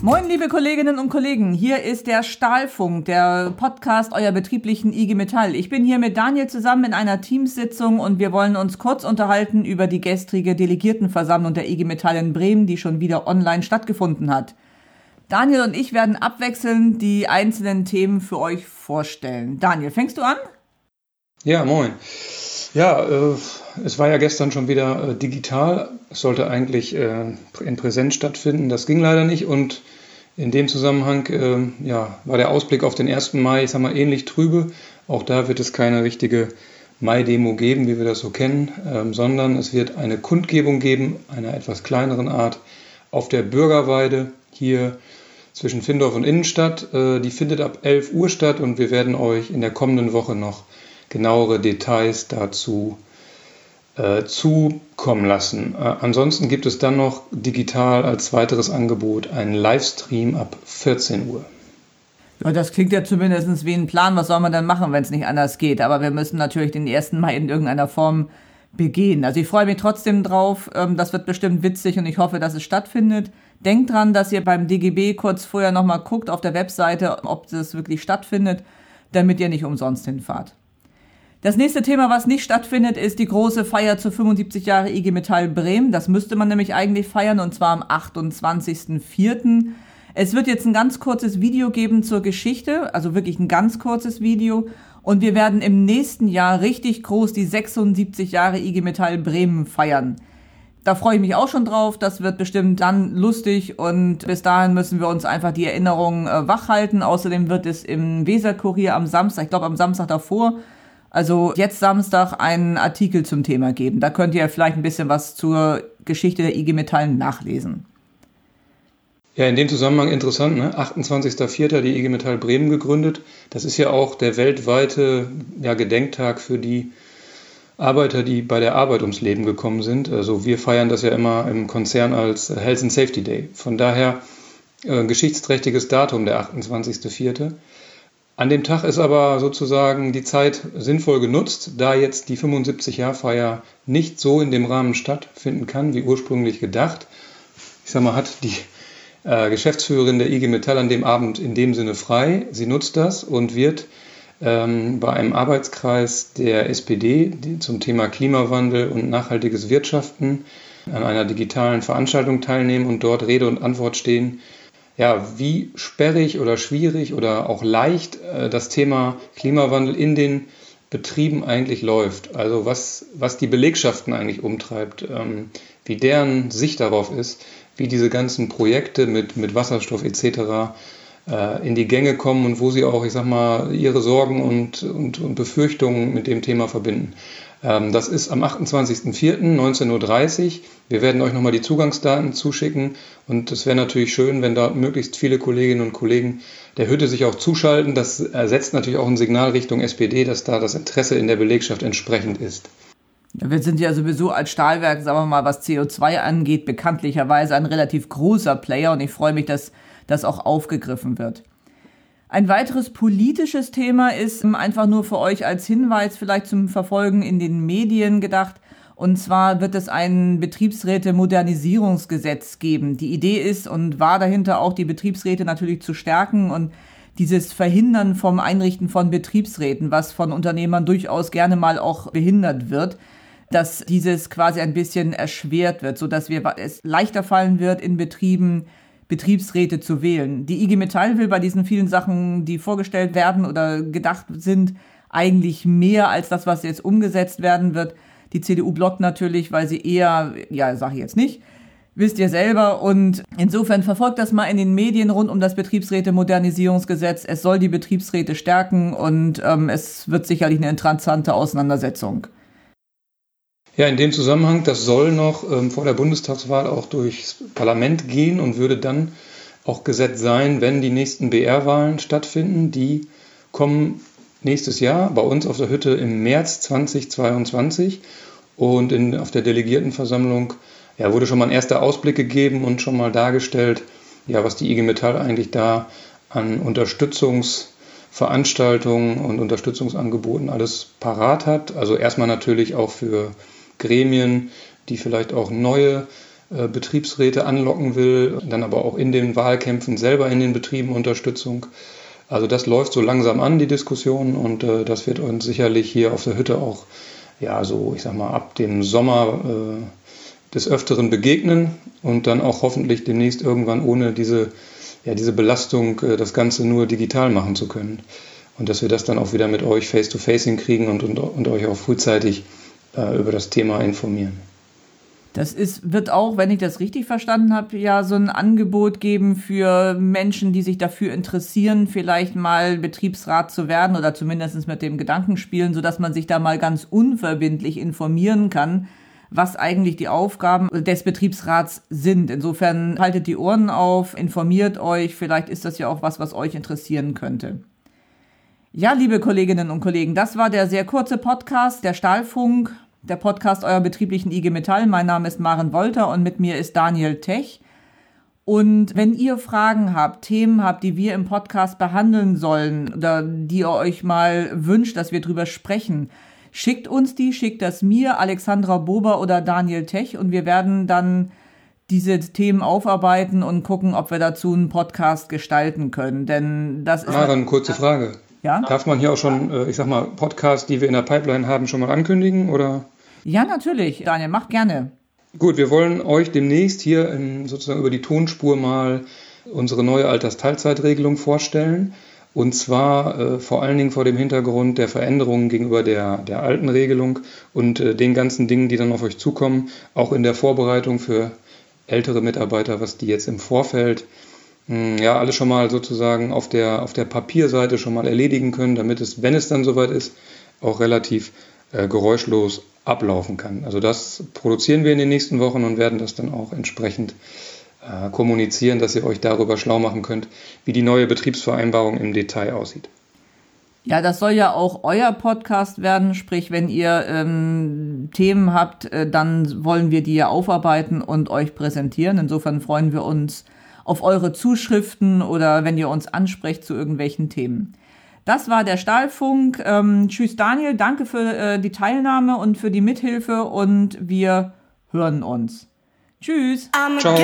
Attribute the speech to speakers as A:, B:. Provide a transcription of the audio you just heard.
A: Moin, liebe Kolleginnen und Kollegen. Hier ist der Stahlfunk, der Podcast eurer betrieblichen IG Metall. Ich bin hier mit Daniel zusammen in einer Teamsitzung und wir wollen uns kurz unterhalten über die gestrige Delegiertenversammlung der IG Metall in Bremen, die schon wieder online stattgefunden hat. Daniel und ich werden abwechselnd die einzelnen Themen für euch vorstellen. Daniel, fängst du an?
B: Ja, moin. Ja, äh, es war ja gestern schon wieder äh, digital. Es sollte eigentlich äh, in Präsenz stattfinden. Das ging leider nicht. Und in dem Zusammenhang äh, ja, war der Ausblick auf den 1. Mai, ich sag mal, ähnlich trübe. Auch da wird es keine richtige Mai-Demo geben, wie wir das so kennen, ähm, sondern es wird eine Kundgebung geben, einer etwas kleineren Art, auf der Bürgerweide hier zwischen Findorf und Innenstadt. Äh, die findet ab 11 Uhr statt und wir werden euch in der kommenden Woche noch genauere Details dazu äh, zukommen lassen. Äh, ansonsten gibt es dann noch digital als weiteres Angebot einen Livestream ab 14 Uhr.
A: Ja, das klingt ja zumindest wie ein Plan. Was soll man dann machen, wenn es nicht anders geht? Aber wir müssen natürlich den ersten Mai in irgendeiner Form begehen. Also ich freue mich trotzdem drauf. Ähm, das wird bestimmt witzig und ich hoffe, dass es stattfindet. Denkt dran, dass ihr beim DGB kurz vorher nochmal guckt auf der Webseite, ob das wirklich stattfindet, damit ihr nicht umsonst hinfahrt. Das nächste Thema, was nicht stattfindet, ist die große Feier zu 75 Jahre IG Metall Bremen. Das müsste man nämlich eigentlich feiern und zwar am 28.04. Es wird jetzt ein ganz kurzes Video geben zur Geschichte, also wirklich ein ganz kurzes Video. Und wir werden im nächsten Jahr richtig groß die 76 Jahre IG Metall Bremen feiern. Da freue ich mich auch schon drauf. Das wird bestimmt dann lustig und bis dahin müssen wir uns einfach die Erinnerungen äh, wachhalten. Außerdem wird es im Weserkurier am Samstag, ich glaube am Samstag davor, also jetzt Samstag einen Artikel zum Thema geben. Da könnt ihr vielleicht ein bisschen was zur Geschichte der IG Metall nachlesen.
B: Ja, in dem Zusammenhang interessant, ne? 28.04. die IG Metall Bremen gegründet. Das ist ja auch der weltweite ja, Gedenktag für die Arbeiter, die bei der Arbeit ums Leben gekommen sind. Also wir feiern das ja immer im Konzern als Health and Safety Day. Von daher äh, geschichtsträchtiges Datum, der 28.04. An dem Tag ist aber sozusagen die Zeit sinnvoll genutzt, da jetzt die 75-Jahr-Feier nicht so in dem Rahmen stattfinden kann, wie ursprünglich gedacht. Ich sag mal, hat die äh, Geschäftsführerin der IG Metall an dem Abend in dem Sinne frei. Sie nutzt das und wird ähm, bei einem Arbeitskreis der SPD zum Thema Klimawandel und nachhaltiges Wirtschaften an einer digitalen Veranstaltung teilnehmen und dort Rede und Antwort stehen ja, wie sperrig oder schwierig oder auch leicht äh, das Thema Klimawandel in den Betrieben eigentlich läuft. Also was, was die Belegschaften eigentlich umtreibt, ähm, wie deren Sicht darauf ist, wie diese ganzen Projekte mit, mit Wasserstoff etc. Äh, in die Gänge kommen und wo sie auch, ich sag mal, ihre Sorgen und, und, und Befürchtungen mit dem Thema verbinden. Ähm, das ist am 28.04.19.30 Uhr. Wir werden euch nochmal die Zugangsdaten zuschicken und es wäre natürlich schön, wenn da möglichst viele Kolleginnen und Kollegen der Hütte sich auch zuschalten. Das ersetzt natürlich auch ein Signal Richtung SPD, dass da das Interesse in der Belegschaft entsprechend ist.
A: Wir sind ja sowieso als Stahlwerk, sagen wir mal, was CO2 angeht, bekanntlicherweise ein relativ großer Player und ich freue mich, dass das auch aufgegriffen wird. Ein weiteres politisches Thema ist ähm, einfach nur für euch als Hinweis vielleicht zum Verfolgen in den Medien gedacht. Und zwar wird es ein Betriebsräte-Modernisierungsgesetz geben. Die Idee ist und war dahinter auch, die Betriebsräte natürlich zu stärken und dieses Verhindern vom Einrichten von Betriebsräten, was von Unternehmern durchaus gerne mal auch behindert wird, dass dieses quasi ein bisschen erschwert wird, so dass wir es leichter fallen wird in Betrieben Betriebsräte zu wählen. Die IG Metall will bei diesen vielen Sachen, die vorgestellt werden oder gedacht sind, eigentlich mehr als das, was jetzt umgesetzt werden wird. Die CDU blockt natürlich, weil sie eher, ja, sage ich jetzt nicht, wisst ihr selber. Und insofern verfolgt das mal in den Medien rund um das Betriebsräte-Modernisierungsgesetz. Es soll die Betriebsräte stärken und ähm, es wird sicherlich eine interessante Auseinandersetzung.
B: Ja, in dem Zusammenhang, das soll noch ähm, vor der Bundestagswahl auch durchs Parlament gehen und würde dann auch Gesetz sein, wenn die nächsten BR-Wahlen stattfinden. Die kommen nächstes Jahr bei uns auf der Hütte im März 2022 und in, auf der Delegiertenversammlung ja, wurde schon mal ein erster Ausblick gegeben und schon mal dargestellt, ja, was die IG Metall eigentlich da an Unterstützungsveranstaltungen und Unterstützungsangeboten alles parat hat. Also erstmal natürlich auch für Gremien, die vielleicht auch neue äh, Betriebsräte anlocken will, dann aber auch in den Wahlkämpfen selber in den Betrieben Unterstützung. Also das läuft so langsam an, die Diskussion, und äh, das wird uns sicherlich hier auf der Hütte auch, ja, so, ich sag mal, ab dem Sommer äh, des Öfteren begegnen und dann auch hoffentlich demnächst irgendwann ohne diese, ja, diese Belastung äh, das Ganze nur digital machen zu können. Und dass wir das dann auch wieder mit euch face-to-face -face hinkriegen und, und, und euch auch frühzeitig äh, über das Thema informieren.
A: Das ist, wird auch, wenn ich das richtig verstanden habe, ja so ein Angebot geben für Menschen, die sich dafür interessieren, vielleicht mal Betriebsrat zu werden oder zumindest mit dem Gedanken spielen, sodass man sich da mal ganz unverbindlich informieren kann, was eigentlich die Aufgaben des Betriebsrats sind. Insofern haltet die Ohren auf, informiert euch, vielleicht ist das ja auch was, was euch interessieren könnte. Ja, liebe Kolleginnen und Kollegen, das war der sehr kurze Podcast, der Stahlfunk der Podcast eurer betrieblichen IG Metall. Mein Name ist Maren Wolter und mit mir ist Daniel Tech. Und wenn ihr Fragen habt, Themen habt, die wir im Podcast behandeln sollen oder die ihr euch mal wünscht, dass wir drüber sprechen, schickt uns die, schickt das mir, Alexandra Bober oder Daniel Tech und wir werden dann diese Themen aufarbeiten und gucken, ob wir dazu einen Podcast gestalten können. Denn das ist.
B: Maren, kurze Frage. Ja? Darf man hier auch schon, äh, ich sag mal, Podcasts, die wir in der Pipeline haben, schon mal ankündigen? Oder?
A: Ja, natürlich. Daniel, mach gerne.
B: Gut, wir wollen euch demnächst hier in, sozusagen über die Tonspur mal unsere neue Altersteilzeitregelung vorstellen. Und zwar äh, vor allen Dingen vor dem Hintergrund der Veränderungen gegenüber der, der alten Regelung und äh, den ganzen Dingen, die dann auf euch zukommen, auch in der Vorbereitung für ältere Mitarbeiter, was die jetzt im Vorfeld ja, alles schon mal sozusagen auf der, auf der Papierseite schon mal erledigen können, damit es, wenn es dann soweit ist, auch relativ äh, geräuschlos ablaufen kann. Also das produzieren wir in den nächsten Wochen und werden das dann auch entsprechend äh, kommunizieren, dass ihr euch darüber schlau machen könnt, wie die neue Betriebsvereinbarung im Detail aussieht.
A: Ja, das soll ja auch euer Podcast werden, sprich, wenn ihr ähm, Themen habt, äh, dann wollen wir die ja aufarbeiten und euch präsentieren. Insofern freuen wir uns auf eure Zuschriften oder wenn ihr uns ansprecht zu irgendwelchen Themen. Das war der Stahlfunk. Ähm, tschüss Daniel, danke für äh, die Teilnahme und für die Mithilfe und wir hören uns. Tschüss.
B: Ciao.